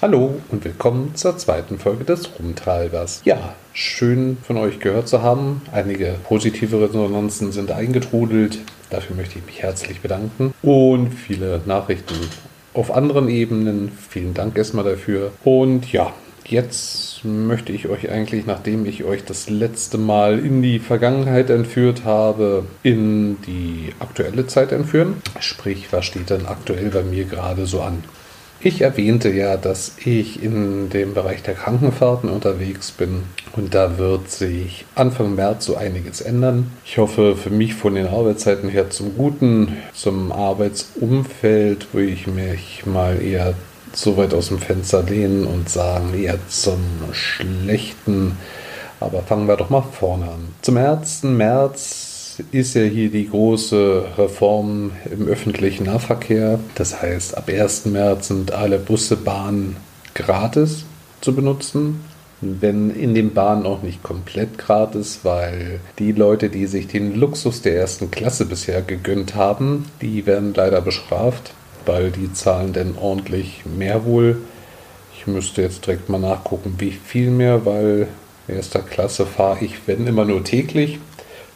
Hallo und willkommen zur zweiten Folge des Rumtreibers. Ja, schön von euch gehört zu haben. Einige positive Resonanzen sind eingetrudelt. Dafür möchte ich mich herzlich bedanken. Und viele Nachrichten auf anderen Ebenen. Vielen Dank erstmal dafür. Und ja, jetzt möchte ich euch eigentlich, nachdem ich euch das letzte Mal in die Vergangenheit entführt habe, in die aktuelle Zeit entführen. Sprich, was steht denn aktuell bei mir gerade so an? Ich erwähnte ja, dass ich in dem Bereich der Krankenfahrten unterwegs bin und da wird sich Anfang März so einiges ändern. Ich hoffe für mich von den Arbeitszeiten her zum Guten, zum Arbeitsumfeld, wo ich mich mal eher so weit aus dem Fenster lehnen und sagen, eher zum Schlechten. Aber fangen wir doch mal vorne an. Zum 1. März ist ja hier die große Reform im öffentlichen Nahverkehr. Das heißt, ab 1. März sind alle Busse, Bahnen gratis zu benutzen. Wenn in den Bahnen auch nicht komplett gratis, weil die Leute, die sich den Luxus der ersten Klasse bisher gegönnt haben, die werden leider bestraft, weil die zahlen dann ordentlich mehr wohl. Ich müsste jetzt direkt mal nachgucken, wie viel mehr, weil erster Klasse fahre ich, wenn immer nur täglich.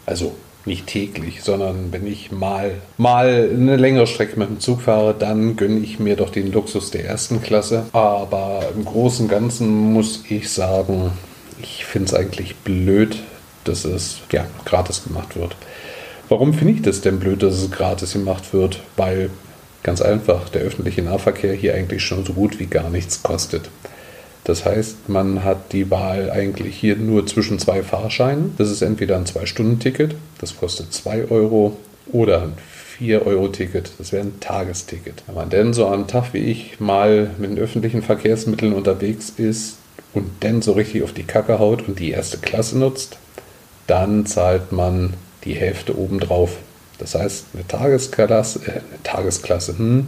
Also nicht täglich, sondern wenn ich mal, mal eine längere Strecke mit dem Zug fahre, dann gönne ich mir doch den Luxus der ersten Klasse. Aber im Großen und Ganzen muss ich sagen, ich finde es eigentlich blöd, dass es ja, gratis gemacht wird. Warum finde ich das denn blöd, dass es gratis gemacht wird? Weil ganz einfach der öffentliche Nahverkehr hier eigentlich schon so gut wie gar nichts kostet. Das heißt, man hat die Wahl eigentlich hier nur zwischen zwei Fahrscheinen. Das ist entweder ein 2-Stunden-Ticket, das kostet 2 Euro, oder ein 4-Euro-Ticket, das wäre ein Tagesticket. Wenn man denn so am Tag wie ich mal mit den öffentlichen Verkehrsmitteln unterwegs ist und dann so richtig auf die Kacke haut und die erste Klasse nutzt, dann zahlt man die Hälfte obendrauf. Das heißt, eine Tagesklasse, äh, eine Tagesklasse, hm,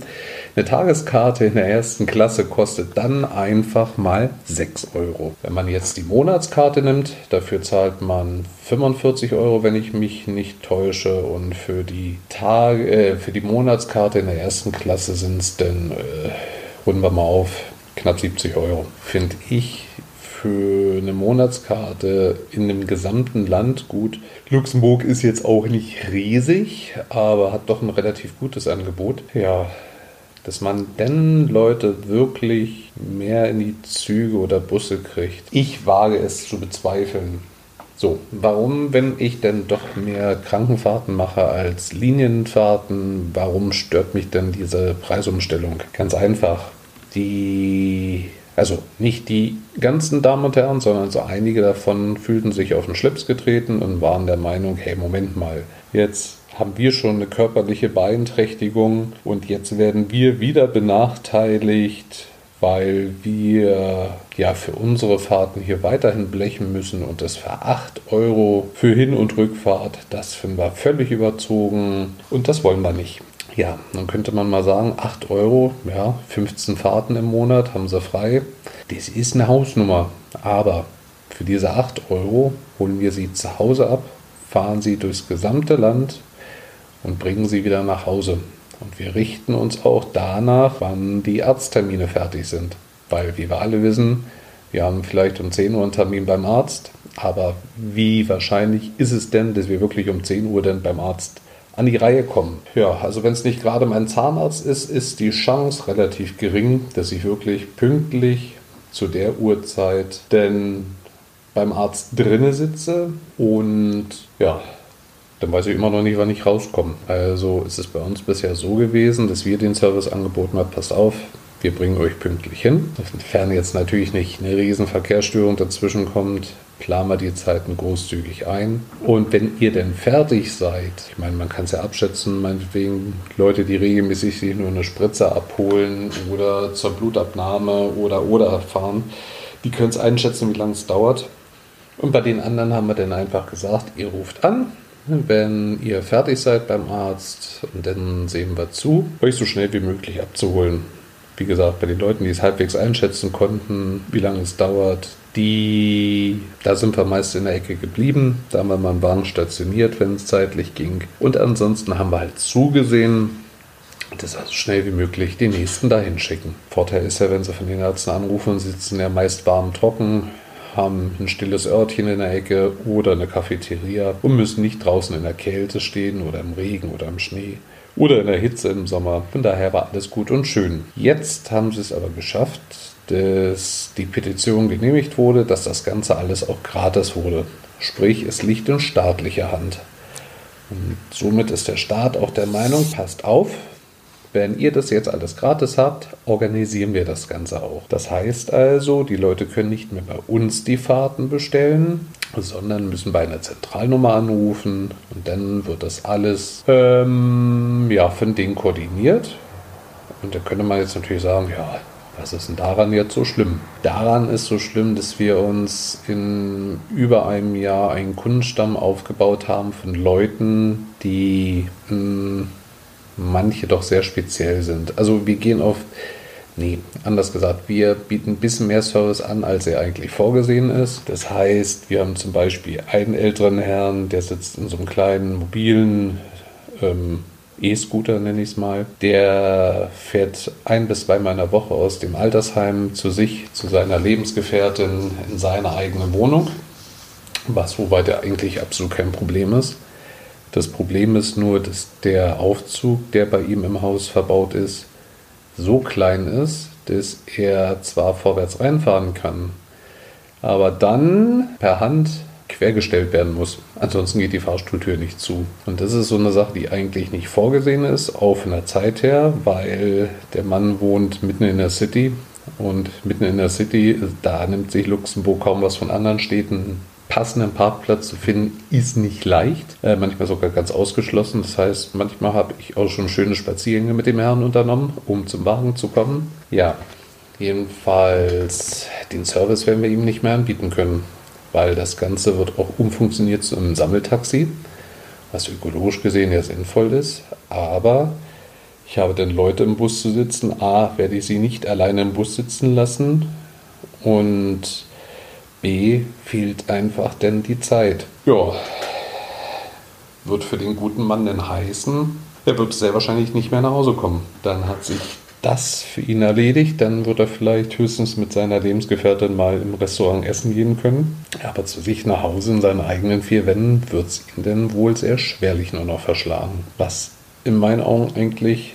eine Tageskarte in der ersten Klasse kostet dann einfach mal 6 Euro. Wenn man jetzt die Monatskarte nimmt, dafür zahlt man 45 Euro, wenn ich mich nicht täusche. Und für die, Tage, äh, für die Monatskarte in der ersten Klasse sind es dann, äh, runden wir mal auf, knapp 70 Euro. Finde ich für eine Monatskarte in dem gesamten Land gut. Luxemburg ist jetzt auch nicht riesig, aber hat doch ein relativ gutes Angebot. Ja, dass man denn Leute wirklich mehr in die Züge oder Busse kriegt. Ich wage es zu bezweifeln. So, warum, wenn ich denn doch mehr Krankenfahrten mache als Linienfahrten, warum stört mich denn diese Preisumstellung? Ganz einfach. Die, also nicht die ganzen Damen und Herren, sondern so einige davon fühlten sich auf den Schlips getreten und waren der Meinung, hey, Moment mal, jetzt haben wir schon eine körperliche Beeinträchtigung und jetzt werden wir wieder benachteiligt, weil wir ja für unsere Fahrten hier weiterhin blechen müssen und das für 8 Euro für Hin- und Rückfahrt, das finden wir völlig überzogen und das wollen wir nicht. Ja, dann könnte man mal sagen, 8 Euro, ja, 15 Fahrten im Monat haben sie frei. Das ist eine Hausnummer, aber für diese 8 Euro holen wir sie zu Hause ab, fahren sie durchs gesamte Land und bringen sie wieder nach Hause. Und wir richten uns auch danach, wann die Arzttermine fertig sind. Weil, wie wir alle wissen, wir haben vielleicht um 10 Uhr einen Termin beim Arzt, aber wie wahrscheinlich ist es denn, dass wir wirklich um 10 Uhr dann beim Arzt an die Reihe kommen? Ja, also wenn es nicht gerade mein Zahnarzt ist, ist die Chance relativ gering, dass ich wirklich pünktlich zu der Uhrzeit denn beim Arzt drinne sitze und ja, dann weiß ich immer noch nicht, wann ich rauskomme. Also ist es bei uns bisher so gewesen, dass wir den Service angeboten haben, passt auf, wir bringen euch pünktlich hin. Sofern jetzt natürlich nicht eine riesen Verkehrsstörung dazwischen kommt, wir die Zeiten großzügig ein. Und wenn ihr denn fertig seid, ich meine, man kann es ja abschätzen, meinetwegen Leute, die regelmäßig sich nur eine Spritze abholen oder zur Blutabnahme oder oder fahren, die können es einschätzen, wie lange es dauert. Und bei den anderen haben wir dann einfach gesagt, ihr ruft an, wenn ihr fertig seid beim Arzt und dann sehen wir zu, euch so schnell wie möglich abzuholen. Wie gesagt, bei den Leuten, die es halbwegs einschätzen konnten, wie lange es dauert, die, da sind wir meist in der Ecke geblieben. Da haben wir mal einen Wagen stationiert, wenn es zeitlich ging. Und ansonsten haben wir halt zugesehen, das also schnell wie möglich die nächsten dahin schicken. Vorteil ist ja, wenn sie von den Ärzten anrufen, sitzen ja meist warm trocken, haben ein stilles Örtchen in der Ecke oder eine Cafeteria und müssen nicht draußen in der Kälte stehen oder im Regen oder im Schnee oder in der Hitze im Sommer. Von daher war alles gut und schön. Jetzt haben sie es aber geschafft, dass die Petition genehmigt wurde, dass das Ganze alles auch gratis wurde. Sprich, es liegt in staatlicher Hand. Und somit ist der Staat auch der Meinung, passt auf, wenn ihr das jetzt alles gratis habt, organisieren wir das Ganze auch. Das heißt also, die Leute können nicht mehr bei uns die Fahrten bestellen, sondern müssen bei einer Zentralnummer anrufen und dann wird das alles ähm, ja, von denen koordiniert. Und da könnte man jetzt natürlich sagen, ja, was ist denn daran jetzt so schlimm? Daran ist so schlimm, dass wir uns in über einem Jahr einen Kundenstamm aufgebaut haben von Leuten, die mh, hm, manche doch sehr speziell sind. Also wir gehen auf, nee, anders gesagt, wir bieten ein bisschen mehr Service an, als er eigentlich vorgesehen ist. Das heißt, wir haben zum Beispiel einen älteren Herrn, der sitzt in so einem kleinen mobilen ähm, E-Scooter, nenne ich es mal. Der fährt ein bis zweimal in der Woche aus dem Altersheim zu sich, zu seiner Lebensgefährtin in seine eigene Wohnung, was soweit ja eigentlich absolut kein Problem ist. Das Problem ist nur, dass der Aufzug, der bei ihm im Haus verbaut ist, so klein ist, dass er zwar vorwärts reinfahren kann, aber dann per Hand quergestellt werden muss. Ansonsten geht die Fahrstuhltür nicht zu. Und das ist so eine Sache, die eigentlich nicht vorgesehen ist, auch von der Zeit her, weil der Mann wohnt mitten in der City und mitten in der City, da nimmt sich Luxemburg kaum was von anderen Städten passenden Parkplatz zu finden, ist nicht leicht. Äh, manchmal sogar ganz ausgeschlossen. Das heißt, manchmal habe ich auch schon schöne Spaziergänge mit dem Herrn unternommen, um zum Wagen zu kommen. Ja, jedenfalls den Service werden wir ihm nicht mehr anbieten können, weil das Ganze wird auch umfunktioniert zu einem Sammeltaxi, was ökologisch gesehen ja sinnvoll ist. Aber ich habe dann Leute im Bus zu sitzen. A, werde ich sie nicht alleine im Bus sitzen lassen. Und B fehlt einfach denn die Zeit. Ja, wird für den guten Mann denn heißen, er wird sehr wahrscheinlich nicht mehr nach Hause kommen. Dann hat sich das für ihn erledigt. Dann wird er vielleicht höchstens mit seiner Lebensgefährtin mal im Restaurant essen gehen können. Aber zu sich nach Hause in seinen eigenen vier Wänden wird es ihn denn wohl sehr schwerlich nur noch verschlagen. Was in meinen Augen eigentlich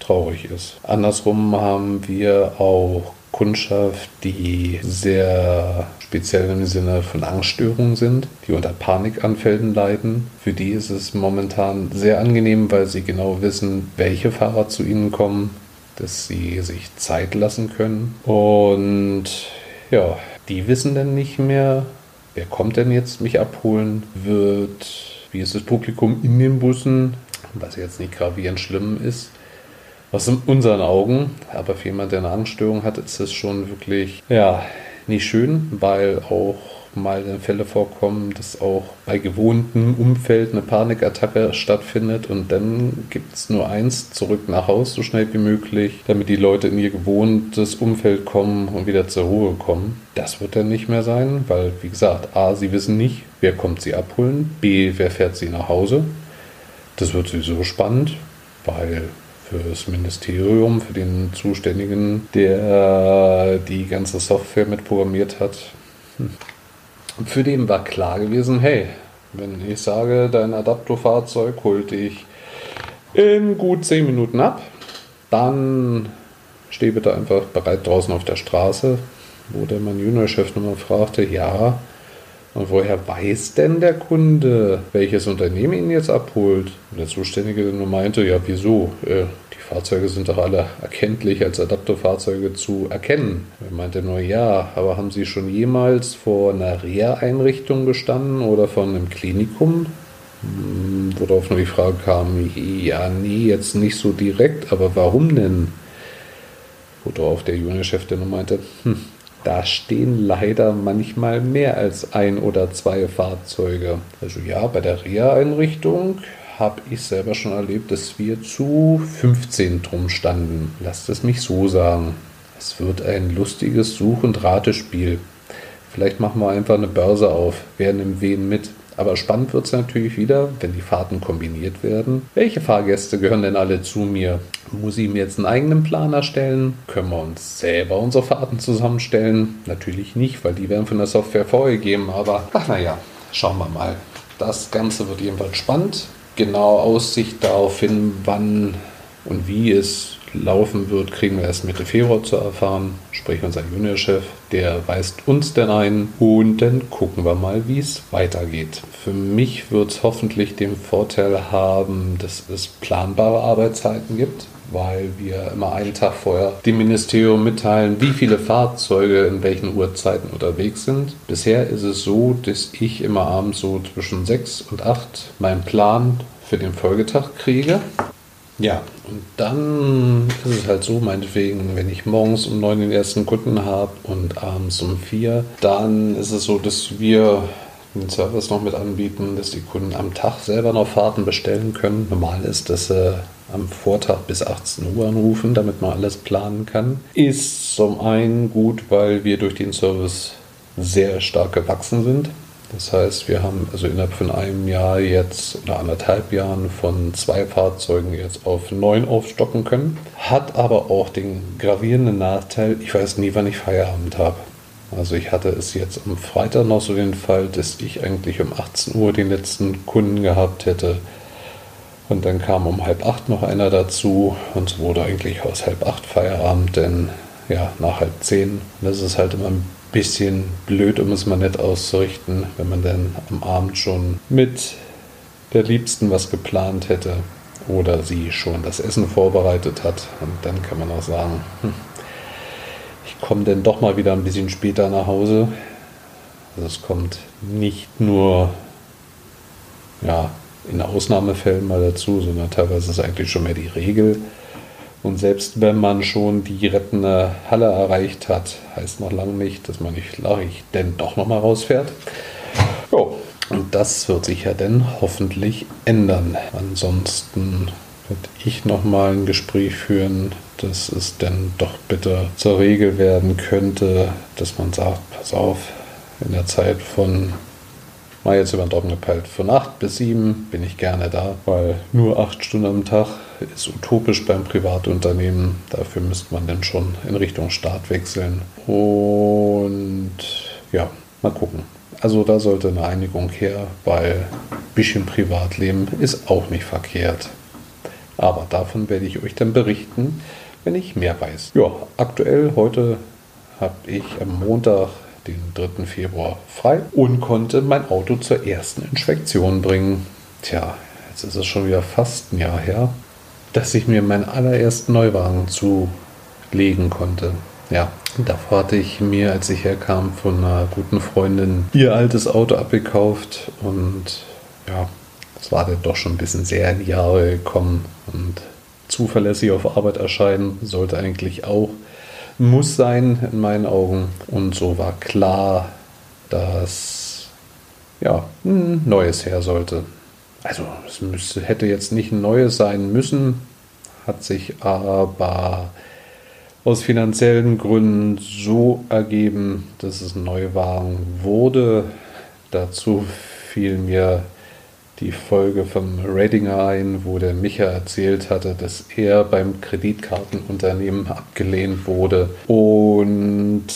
traurig ist. Andersrum haben wir auch Kundschaft, die sehr speziell im Sinne von Angststörungen sind, die unter Panikanfällen leiden. Für die ist es momentan sehr angenehm, weil sie genau wissen, welche Fahrer zu ihnen kommen, dass sie sich Zeit lassen können. Und ja, die wissen dann nicht mehr, wer kommt denn jetzt mich abholen, wird, wie ist das Publikum in den Bussen, was jetzt nicht gravierend schlimm ist. Was in unseren Augen, aber für jemanden, der eine Angststörung hat, ist es schon wirklich, ja, nicht schön, weil auch mal Fälle vorkommen, dass auch bei gewohntem Umfeld eine Panikattacke stattfindet und dann gibt es nur eins, zurück nach Haus so schnell wie möglich, damit die Leute in ihr gewohntes Umfeld kommen und wieder zur Ruhe kommen. Das wird dann nicht mehr sein, weil, wie gesagt, A, sie wissen nicht, wer kommt sie abholen, B, wer fährt sie nach Hause. Das wird sowieso spannend, weil für das Ministerium, für den Zuständigen, der die ganze Software mitprogrammiert hat. Hm. Für den war klar gewesen, hey, wenn ich sage, dein Adaptofahrzeug holt dich in gut 10 Minuten ab, dann steh bitte einfach bereit draußen auf der Straße, wo der mein Juniorchef nochmal fragte, ja, und woher weiß denn der Kunde, welches Unternehmen ihn jetzt abholt? Und der Zuständige nur meinte, ja, wieso? Äh, die Fahrzeuge sind doch alle erkenntlich als Adapterfahrzeuge zu erkennen. Er meinte nur, ja, aber haben Sie schon jemals vor einer Reha-Einrichtung gestanden oder vor einem Klinikum? Hm, worauf nur die Frage kam, ja, nee, jetzt nicht so direkt, aber warum denn? Worauf der Juniorchef dann meinte, hm, da stehen leider manchmal mehr als ein oder zwei Fahrzeuge. Also ja, bei der Reha-Einrichtung habe ich selber schon erlebt, dass wir zu 15 drum standen. Lasst es mich so sagen. Es wird ein lustiges Such- und Ratespiel. Vielleicht machen wir einfach eine Börse auf. Wer nimmt wen mit? Aber spannend wird es natürlich wieder, wenn die Fahrten kombiniert werden. Welche Fahrgäste gehören denn alle zu mir? Muss ich mir jetzt einen eigenen Plan erstellen? Können wir uns selber unsere Fahrten zusammenstellen? Natürlich nicht, weil die werden von der Software vorgegeben. Aber ach naja, schauen wir mal. Das Ganze wird jedenfalls spannend. Genau Aussicht darauf hin, wann und wie es laufen wird, kriegen wir erst Mitte Februar zu erfahren. Sprich, unser Juniorchef, der weist uns dann ein und dann gucken wir mal, wie es weitergeht. Für mich wird es hoffentlich den Vorteil haben, dass es planbare Arbeitszeiten gibt, weil wir immer einen Tag vorher dem Ministerium mitteilen, wie viele Fahrzeuge in welchen Uhrzeiten unterwegs sind. Bisher ist es so, dass ich immer abends so zwischen 6 und 8 meinen Plan für den Folgetag kriege. Ja, und dann ist es halt so, meinetwegen, wenn ich morgens um neun den ersten Kunden habe und abends um vier, dann ist es so, dass wir den Service noch mit anbieten, dass die Kunden am Tag selber noch Fahrten bestellen können. Normal ist, dass sie am Vortag bis 18 Uhr anrufen, damit man alles planen kann. Ist zum einen gut, weil wir durch den Service sehr stark gewachsen sind. Das heißt, wir haben also innerhalb von einem Jahr jetzt oder anderthalb Jahren von zwei Fahrzeugen jetzt auf neun aufstocken können. Hat aber auch den gravierenden Nachteil, ich weiß nie, wann ich Feierabend habe. Also ich hatte es jetzt am Freitag noch so den Fall, dass ich eigentlich um 18 Uhr den letzten Kunden gehabt hätte. Und dann kam um halb acht noch einer dazu und es wurde eigentlich aus halb acht Feierabend, denn ja, nach halb zehn. Das ist halt immer ein bisschen blöd, um es mal nett auszurichten, wenn man dann am Abend schon mit der Liebsten was geplant hätte oder sie schon das Essen vorbereitet hat. Und dann kann man auch sagen, hm, ich komme dann doch mal wieder ein bisschen später nach Hause. Also es kommt nicht nur ja, in Ausnahmefällen mal dazu, sondern teilweise ist es eigentlich schon mehr die Regel. Und selbst wenn man schon die rettende Halle erreicht hat, heißt noch lange nicht, dass man nicht ich denn doch nochmal rausfährt. Jo. Und das wird sich ja dann hoffentlich ändern. Ansonsten werde ich nochmal ein Gespräch führen, dass es dann doch bitte zur Regel werden könnte, dass man sagt, pass auf, in der Zeit von mal jetzt über den Daumen gepeilt, von 8 bis 7 bin ich gerne da, weil nur 8 Stunden am Tag ist utopisch beim Privatunternehmen. Dafür müsste man dann schon in Richtung Staat wechseln. Und ja, mal gucken. Also da sollte eine Einigung her, weil ein bisschen Privatleben ist auch nicht verkehrt. Aber davon werde ich euch dann berichten, wenn ich mehr weiß. Ja, aktuell heute habe ich am Montag, den 3. Februar, frei und konnte mein Auto zur ersten Inspektion bringen. Tja, jetzt ist es schon wieder fast ein Jahr her dass ich mir meinen allerersten Neuwagen zulegen konnte. Ja, davor hatte ich mir, als ich herkam, von einer guten Freundin ihr altes Auto abgekauft und ja, es war dann doch schon ein bisschen sehr in die Jahre gekommen und zuverlässig auf Arbeit erscheinen sollte eigentlich auch, muss sein in meinen Augen. Und so war klar, dass ja, ein neues her sollte. Also es müsste, hätte jetzt nicht ein neues sein müssen, hat sich aber aus finanziellen Gründen so ergeben, dass es ein Neuwagen wurde. Dazu fiel mir die Folge vom Ratinger ein, wo der Micha erzählt hatte, dass er beim Kreditkartenunternehmen abgelehnt wurde und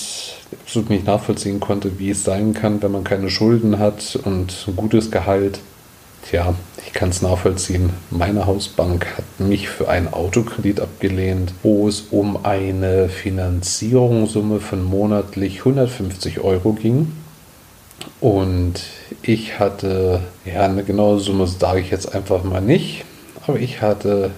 absolut nicht nachvollziehen konnte, wie es sein kann, wenn man keine Schulden hat und ein gutes Gehalt, Tja, ich kann es nachvollziehen. Meine Hausbank hat mich für einen Autokredit abgelehnt, wo es um eine Finanzierungssumme von monatlich 150 Euro ging. Und ich hatte, ja, eine genaue Summe sage ich jetzt einfach mal nicht, aber ich hatte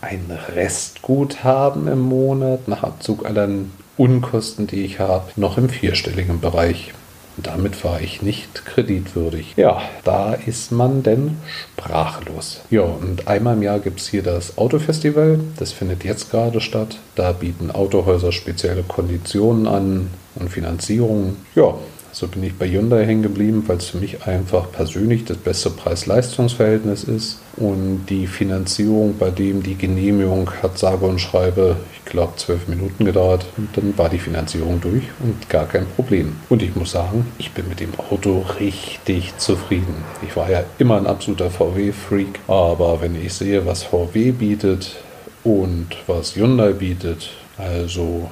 ein Restguthaben im Monat nach Abzug aller Unkosten, die ich habe, noch im vierstelligen Bereich. Damit war ich nicht kreditwürdig. Ja, da ist man denn sprachlos. Ja, und einmal im Jahr gibt es hier das Autofestival. Das findet jetzt gerade statt. Da bieten Autohäuser spezielle Konditionen an und Finanzierungen. Ja, So bin ich bei Hyundai hängen geblieben, weil es für mich einfach persönlich das beste Preis-Leistungs-Verhältnis ist. Und die Finanzierung, bei dem die Genehmigung hat sage und schreibe, ich glaube, zwölf Minuten gedauert. Und dann war die Finanzierung durch und gar kein Problem. Und ich muss sagen, ich bin mit dem Auto richtig zufrieden. Ich war ja immer ein absoluter VW-Freak, aber wenn ich sehe, was VW bietet und was Hyundai bietet, also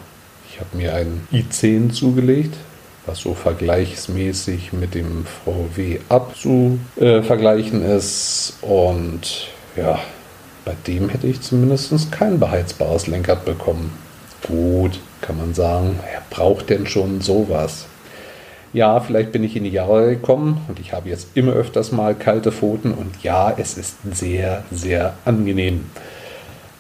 ich habe mir einen i10 zugelegt, was so vergleichsmäßig mit dem VW zu äh, ist. Und ja, bei dem hätte ich zumindest kein beheizbares Lenkrad bekommen. Gut, kann man sagen, wer braucht denn schon sowas? Ja, vielleicht bin ich in die Jahre gekommen und ich habe jetzt immer öfters mal kalte Pfoten und ja, es ist sehr, sehr angenehm,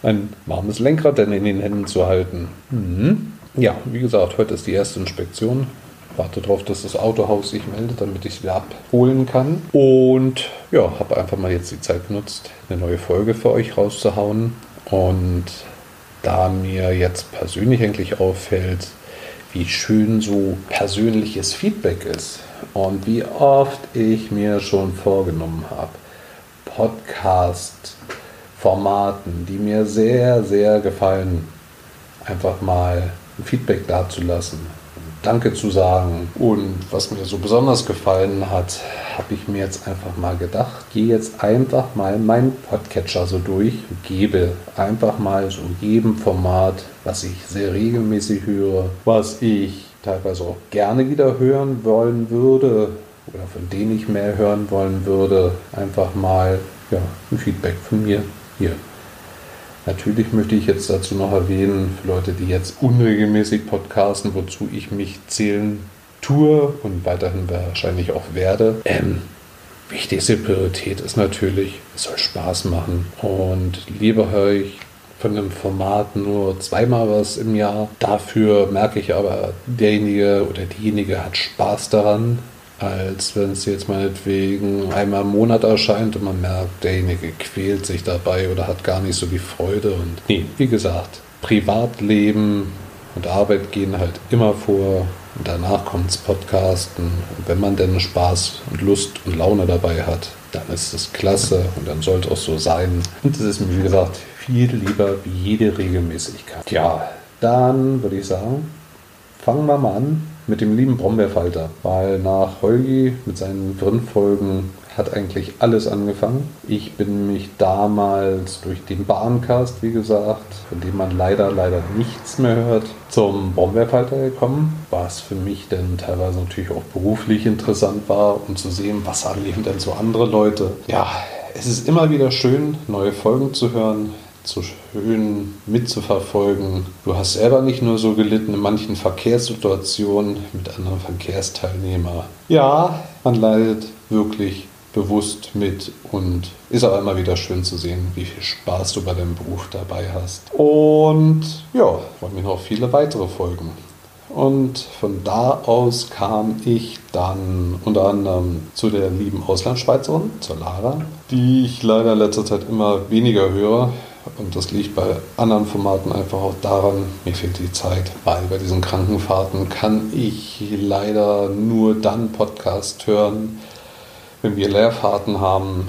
ein warmes Lenkrad dann in den Händen zu halten. Mhm. Ja, wie gesagt, heute ist die erste Inspektion. Warte darauf, dass das Autohaus sich meldet, damit ich es wieder abholen kann. Und ja, habe einfach mal jetzt die Zeit genutzt, eine neue Folge für euch rauszuhauen. Und da mir jetzt persönlich eigentlich auffällt, wie schön so persönliches Feedback ist und wie oft ich mir schon vorgenommen habe, Podcast-Formaten, die mir sehr, sehr gefallen, einfach mal ein Feedback dazulassen, Danke zu sagen. Und was mir so besonders gefallen hat, habe ich mir jetzt einfach mal gedacht, gehe jetzt einfach mal meinen Podcatcher so durch und gebe einfach mal so jedem Format, was ich sehr regelmäßig höre, was ich teilweise auch gerne wieder hören wollen würde oder von denen ich mehr hören wollen würde, einfach mal ja, ein Feedback von mir hier Natürlich möchte ich jetzt dazu noch erwähnen, für Leute, die jetzt unregelmäßig podcasten, wozu ich mich zählen tue und weiterhin wahrscheinlich auch werde. Ähm, wichtigste Priorität ist natürlich, es soll Spaß machen. Und lieber höre ich von einem Format nur zweimal was im Jahr. Dafür merke ich aber, derjenige oder diejenige hat Spaß daran als wenn es jetzt meinetwegen einmal im Monat erscheint und man merkt, derjenige quält sich dabei oder hat gar nicht so die Freude. Und nee, wie gesagt, Privatleben und Arbeit gehen halt immer vor. Und danach kommt das Podcasten. Und wenn man denn Spaß und Lust und Laune dabei hat, dann ist es klasse und dann sollte es auch so sein. Und es ist mir, wie gesagt, viel lieber wie jede Regelmäßigkeit. Ja, dann würde ich sagen, fangen wir mal an mit dem lieben Brombeerfalter, weil nach Holgi mit seinen Grindfolgen hat eigentlich alles angefangen. Ich bin mich damals durch den Bahncast, wie gesagt, von dem man leider, leider nichts mehr hört, zum Brombeerfalter gekommen, was für mich dann teilweise natürlich auch beruflich interessant war, um zu sehen, was erleben denn so andere Leute. Ja, es ist immer wieder schön, neue Folgen zu hören, so schön mitzuverfolgen. Du hast selber nicht nur so gelitten in manchen Verkehrssituationen mit anderen Verkehrsteilnehmern. Ja, man leidet wirklich bewusst mit und ist auch immer wieder schön zu sehen, wie viel Spaß du bei deinem Beruf dabei hast. Und ja, wollen wir noch viele weitere Folgen. Und von da aus kam ich dann unter anderem zu der lieben Auslandsschweizerin, zur Lara, die ich leider in letzter Zeit immer weniger höre. Und das liegt bei anderen Formaten einfach auch daran, mir fehlt die Zeit, weil bei diesen Krankenfahrten kann ich leider nur dann Podcast hören, wenn wir Leerfahrten haben.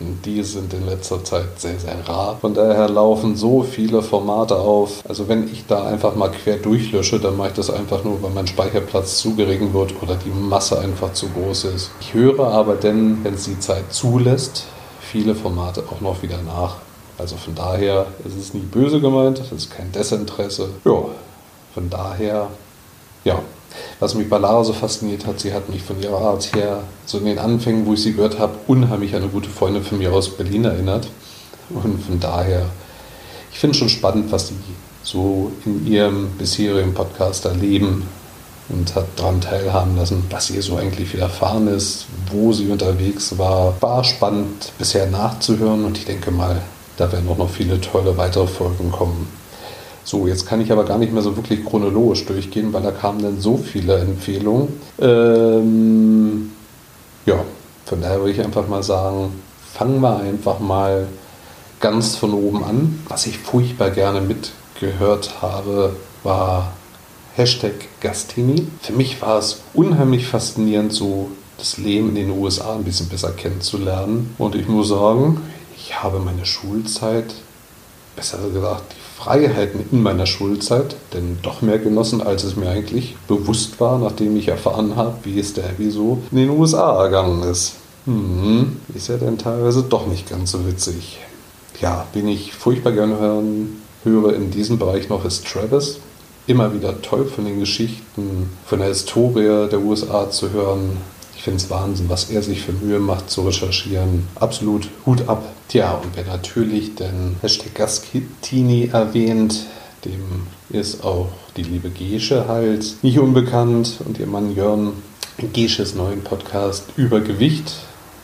Und die sind in letzter Zeit sehr, sehr rar. Von daher laufen so viele Formate auf. Also wenn ich da einfach mal quer durchlösche, dann mache ich das einfach nur, weil mein Speicherplatz zu gering wird oder die Masse einfach zu groß ist. Ich höre aber denn, wenn es die Zeit zulässt, viele Formate auch noch wieder nach. Also von daher ist es nie böse gemeint, es ist kein Desinteresse. Ja, von daher, ja. Was mich bei Lara so fasziniert hat, sie hat mich von ihrer Art her, so in den Anfängen, wo ich sie gehört habe, unheimlich an eine gute Freundin von mir aus Berlin erinnert. Und von daher, ich finde es schon spannend, was sie so in ihrem bisherigen Podcast erleben und hat daran teilhaben lassen, was ihr so eigentlich widerfahren ist, wo sie unterwegs war. War spannend bisher nachzuhören und ich denke mal, da werden auch noch viele tolle weitere Folgen kommen. So, jetzt kann ich aber gar nicht mehr so wirklich chronologisch durchgehen, weil da kamen dann so viele Empfehlungen. Ähm, ja, von daher würde ich einfach mal sagen, fangen wir einfach mal ganz von oben an. Was ich furchtbar gerne mitgehört habe, war Hashtag Gastini. Für mich war es unheimlich faszinierend, so das Leben in den USA ein bisschen besser kennenzulernen. Und ich muss sagen, ich habe meine Schulzeit, besser gesagt die Freiheiten in meiner Schulzeit, denn doch mehr genossen, als es mir eigentlich bewusst war, nachdem ich erfahren habe, wie es der wieso in den USA ergangen ist. Hm, ist ja dann teilweise doch nicht ganz so witzig. Ja, wen ich furchtbar gerne hören, höre in diesem Bereich noch ist Travis. Immer wieder toll von den Geschichten, von der Historie der USA zu hören, finde es Wahnsinn, was er sich für Mühe macht zu recherchieren. Absolut Hut ab. Tja, und wer natürlich den Hashtag Gaskini erwähnt, dem ist auch die liebe Gesche halt nicht unbekannt und ihr Mann Jörn. Gesches neuen Podcast über Gewicht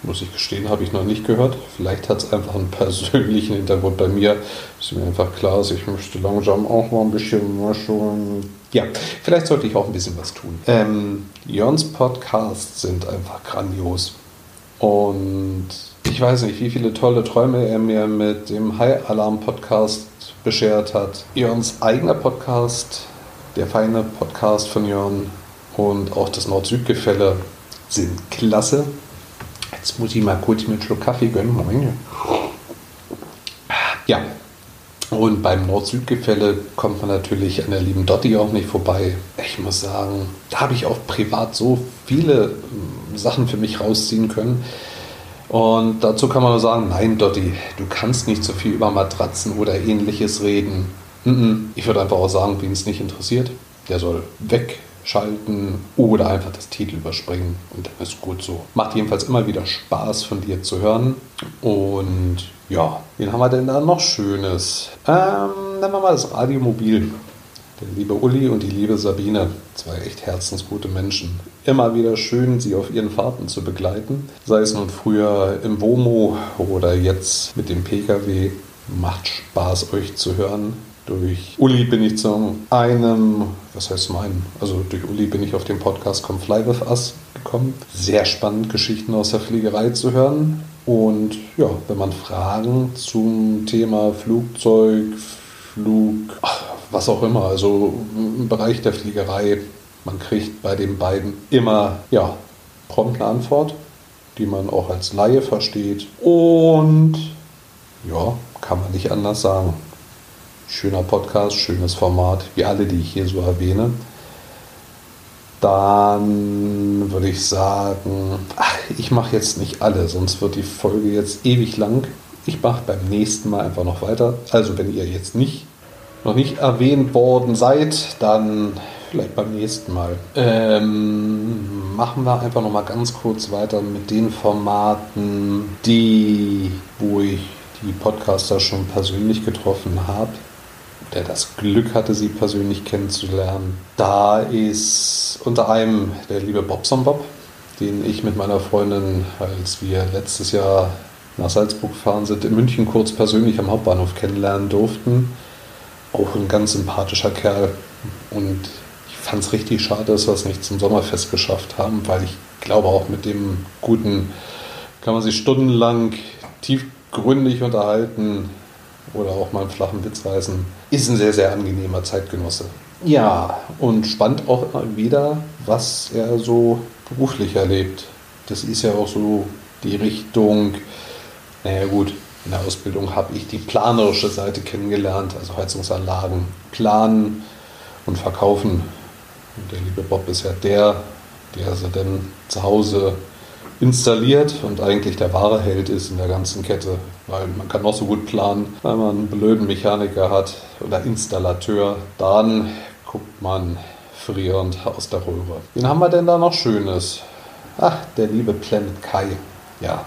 muss ich gestehen, habe ich noch nicht gehört. Vielleicht hat es einfach einen persönlichen Hintergrund bei mir. Ist mir einfach klar, dass ich möchte langsam auch mal ein bisschen mal schon. Ja, vielleicht sollte ich auch ein bisschen was tun. Ähm, Jörns Podcasts sind einfach grandios. Und ich weiß nicht, wie viele tolle Träume er mir mit dem High Alarm Podcast beschert hat. Jörns eigener Podcast, der feine Podcast von Jörn und auch das Nord-Süd-Gefälle sind klasse. Jetzt muss ich mal kurz mit Schluck Kaffee gönnen. Moment. Ja, und beim Nord-Süd-Gefälle kommt man natürlich an der lieben Dotti auch nicht vorbei. Ich muss sagen, da habe ich auch privat so viele hm, Sachen für mich rausziehen können. Und dazu kann man nur sagen, nein, Dotti, du kannst nicht so viel über Matratzen oder ähnliches reden. Ich würde einfach auch sagen, wen es nicht interessiert, der soll weg schalten oder einfach das Titel überspringen und dann ist gut so. Macht jedenfalls immer wieder Spaß von dir zu hören. Und ja, wen haben wir denn da noch Schönes? Ähm, nennen wir mal das Radiomobil. Der liebe Uli und die liebe Sabine, zwei echt herzensgute Menschen. Immer wieder schön, sie auf ihren Fahrten zu begleiten. Sei es nun früher im WOMO oder jetzt mit dem Pkw. Macht Spaß, euch zu hören. Durch Uli bin ich zu einem, was heißt meinen, also durch Uli bin ich auf den Podcast Come Fly With Us gekommen. Sehr spannend, Geschichten aus der Fliegerei zu hören. Und ja, wenn man Fragen zum Thema Flugzeug, Flug, was auch immer, also im Bereich der Fliegerei, man kriegt bei den beiden immer, ja, prompt eine Antwort, die man auch als Laie versteht. Und ja, kann man nicht anders sagen. Schöner Podcast, schönes Format, wie alle, die ich hier so erwähne. Dann würde ich sagen, ach, ich mache jetzt nicht alle, sonst wird die Folge jetzt ewig lang. Ich mache beim nächsten Mal einfach noch weiter. Also wenn ihr jetzt nicht noch nicht erwähnt worden seid, dann vielleicht beim nächsten Mal. Ähm, machen wir einfach noch mal ganz kurz weiter mit den Formaten, die, wo ich die Podcaster schon persönlich getroffen habe der das Glück hatte, sie persönlich kennenzulernen. Da ist unter einem der liebe Bobson Bob, den ich mit meiner Freundin, als wir letztes Jahr nach Salzburg gefahren sind, in München kurz persönlich am Hauptbahnhof kennenlernen durften. Auch ein ganz sympathischer Kerl. Und ich fand es richtig schade, dass wir es nicht zum Sommerfest geschafft haben, weil ich glaube, auch mit dem Guten kann man sich stundenlang tiefgründig unterhalten oder auch mal einen flachen Witz reißen. Ist ein sehr, sehr angenehmer Zeitgenosse. Ja, und spannend auch wieder, was er so beruflich erlebt. Das ist ja auch so die Richtung, naja gut, in der Ausbildung habe ich die planerische Seite kennengelernt, also Heizungsanlagen planen und verkaufen. Und der liebe Bob ist ja der, der sie dann zu Hause installiert und eigentlich der wahre Held ist in der ganzen Kette. Weil man kann noch so gut planen, weil man einen blöden Mechaniker hat oder Installateur. Dann guckt man frierend aus der Röhre. Wen haben wir denn da noch Schönes? Ach, der liebe Planet Kai. Ja,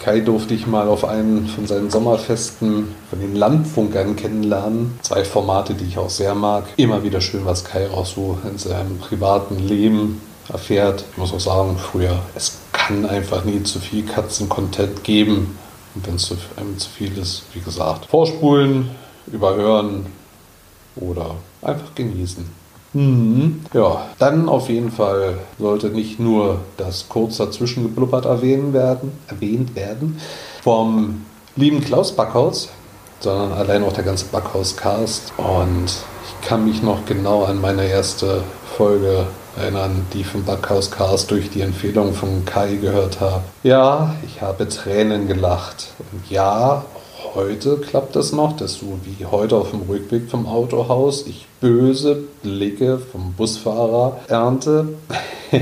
Kai durfte ich mal auf einen von seinen Sommerfesten von den Landfunkern kennenlernen. Zwei Formate, die ich auch sehr mag. Immer wieder schön, was Kai auch so in seinem privaten Leben erfährt. Ich muss auch sagen, früher, es kann einfach nie zu viel Katzen-Content geben. Und wenn es zu, einem zu viel ist, wie gesagt, vorspulen, überhören oder einfach genießen. Mhm. Ja, dann auf jeden Fall sollte nicht nur das kurz dazwischen geblubbert erwähnt werden, erwähnt werden vom lieben Klaus Backhaus, sondern allein auch der ganze Backhaus-Cast. Und Ich kann mich noch genau an meine erste Folge erinnern, die vom Backhaus Cars durch die Empfehlung von Kai gehört habe. Ja, ich habe Tränen gelacht. Und ja, heute klappt es noch, dass du wie heute auf dem Rückweg vom Autohaus ich böse Blicke vom Busfahrer ernte,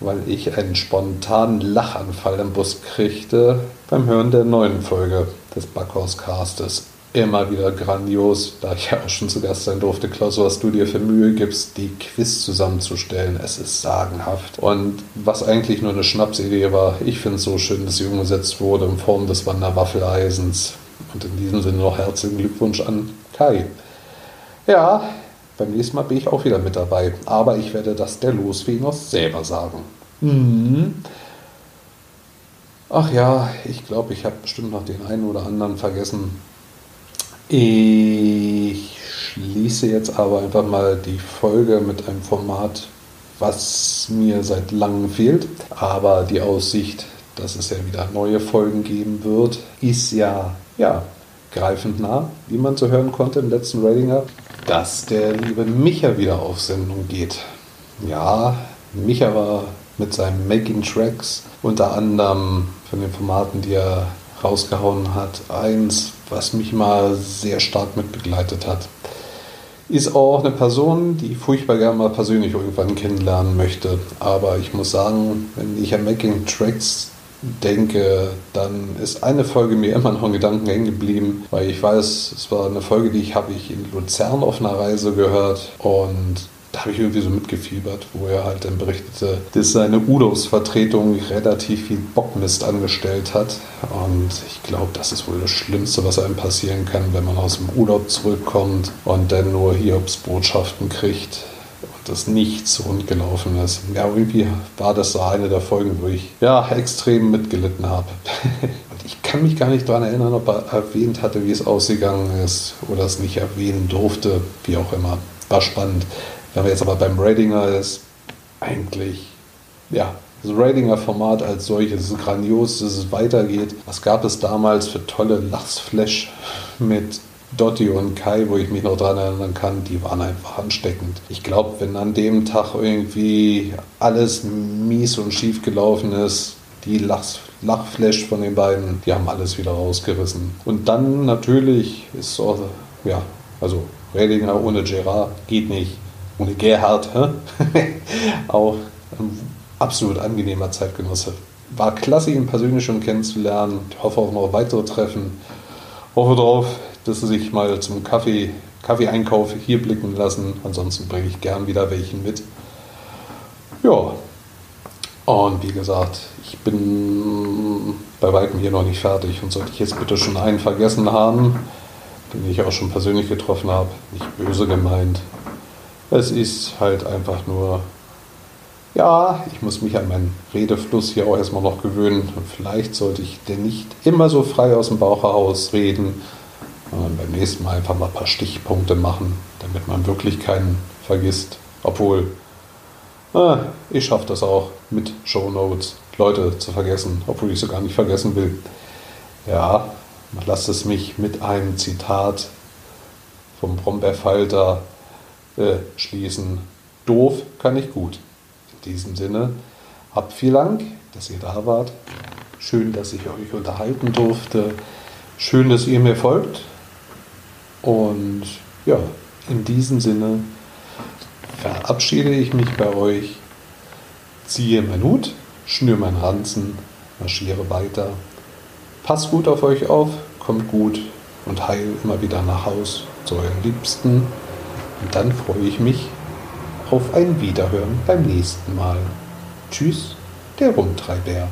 weil ich einen spontanen Lachanfall im Bus kriegte beim Hören der neuen Folge des Backhauscastes immer wieder grandios, da ich ja auch schon zu Gast sein durfte. Klaus, was du dir für Mühe gibst, die Quiz zusammenzustellen. Es ist sagenhaft. Und was eigentlich nur eine Schnapsidee war, ich finde es so schön, dass sie umgesetzt wurde in Form des Wanderwaffeleisens. Und in diesem Sinne noch herzlichen Glückwunsch an Kai. Ja, beim nächsten Mal bin ich auch wieder mit dabei. Aber ich werde das der Losfee noch selber sagen. Mhm. Ach ja, ich glaube, ich habe bestimmt noch den einen oder anderen vergessen. Ich schließe jetzt aber einfach mal die Folge mit einem Format, was mir seit langem fehlt. Aber die Aussicht, dass es ja wieder neue Folgen geben wird, ist ja, ja greifend nah, wie man zu hören konnte im letzten Ratinger, dass der liebe Micha wieder auf Sendung geht. Ja, Micha war mit seinen Making Tracks unter anderem von den Formaten, die er rausgehauen hat, eins, was mich mal sehr stark mitbegleitet hat. Ist auch eine Person, die ich furchtbar gerne mal persönlich irgendwann kennenlernen möchte. Aber ich muss sagen, wenn ich an Making Tracks denke, dann ist eine Folge mir immer noch in Gedanken hängen geblieben, weil ich weiß, es war eine Folge, die ich habe ich in Luzern auf einer Reise gehört und da habe ich irgendwie so mitgefiebert, wo er halt dann berichtete, dass seine Udos-Vertretung relativ viel Bockmist angestellt hat. Und ich glaube, das ist wohl das Schlimmste, was einem passieren kann, wenn man aus dem Urlaub zurückkommt und dann nur Hiobs-Botschaften kriegt und das nichts rund gelaufen ist. Ja, irgendwie war das so eine der Folgen, wo ich ja extrem mitgelitten habe. und ich kann mich gar nicht daran erinnern, ob er erwähnt hatte, wie es ausgegangen ist oder es nicht erwähnen durfte, wie auch immer. War spannend. Wenn man jetzt aber beim Ratinger ist, eigentlich, ja, das Ratinger-Format als solches ist grandios, dass es weitergeht. Was gab es damals für tolle Lachsflash mit Dotti und Kai, wo ich mich noch daran erinnern kann, die waren einfach ansteckend. Ich glaube, wenn an dem Tag irgendwie alles mies und schief gelaufen ist, die Lachs Lachflash von den beiden, die haben alles wieder rausgerissen. Und dann natürlich ist so, ja, also Redinger ohne Gerard geht nicht ohne Gerhard, auch ein absolut angenehmer Zeitgenosse. War klasse, ihn persönlich schon kennenzulernen. Ich hoffe auf noch weitere Treffen. Hoffe darauf, dass sie sich mal zum Kaffee, Kaffeeeinkauf hier blicken lassen. Ansonsten bringe ich gern wieder welchen mit. Ja, und wie gesagt, ich bin bei weitem hier noch nicht fertig. Und sollte ich jetzt bitte schon einen vergessen haben, den ich auch schon persönlich getroffen habe, nicht böse gemeint, es ist halt einfach nur, ja, ich muss mich an meinen Redefluss hier auch erstmal noch gewöhnen. Und vielleicht sollte ich denn nicht immer so frei aus dem Bauch heraus reden, sondern beim nächsten Mal einfach mal ein paar Stichpunkte machen, damit man wirklich keinen vergisst. Obwohl, äh, ich schaffe das auch mit Show Notes, Leute zu vergessen, obwohl ich sie gar nicht vergessen will. Ja, lasst es mich mit einem Zitat vom Brombeerfalter äh, schließen. Doof kann ich gut. In diesem Sinne, habt vielen Dank, dass ihr da wart. Schön, dass ich euch unterhalten durfte. Schön, dass ihr mir folgt. Und ja, in diesem Sinne verabschiede ich mich bei euch, ziehe meinen Hut, schnür meinen Ranzen, marschiere weiter. Passt gut auf euch auf, kommt gut und heil immer wieder nach Haus zu euren Liebsten. Und dann freue ich mich auf ein Wiederhören beim nächsten Mal. Tschüss, der Rumtreiber.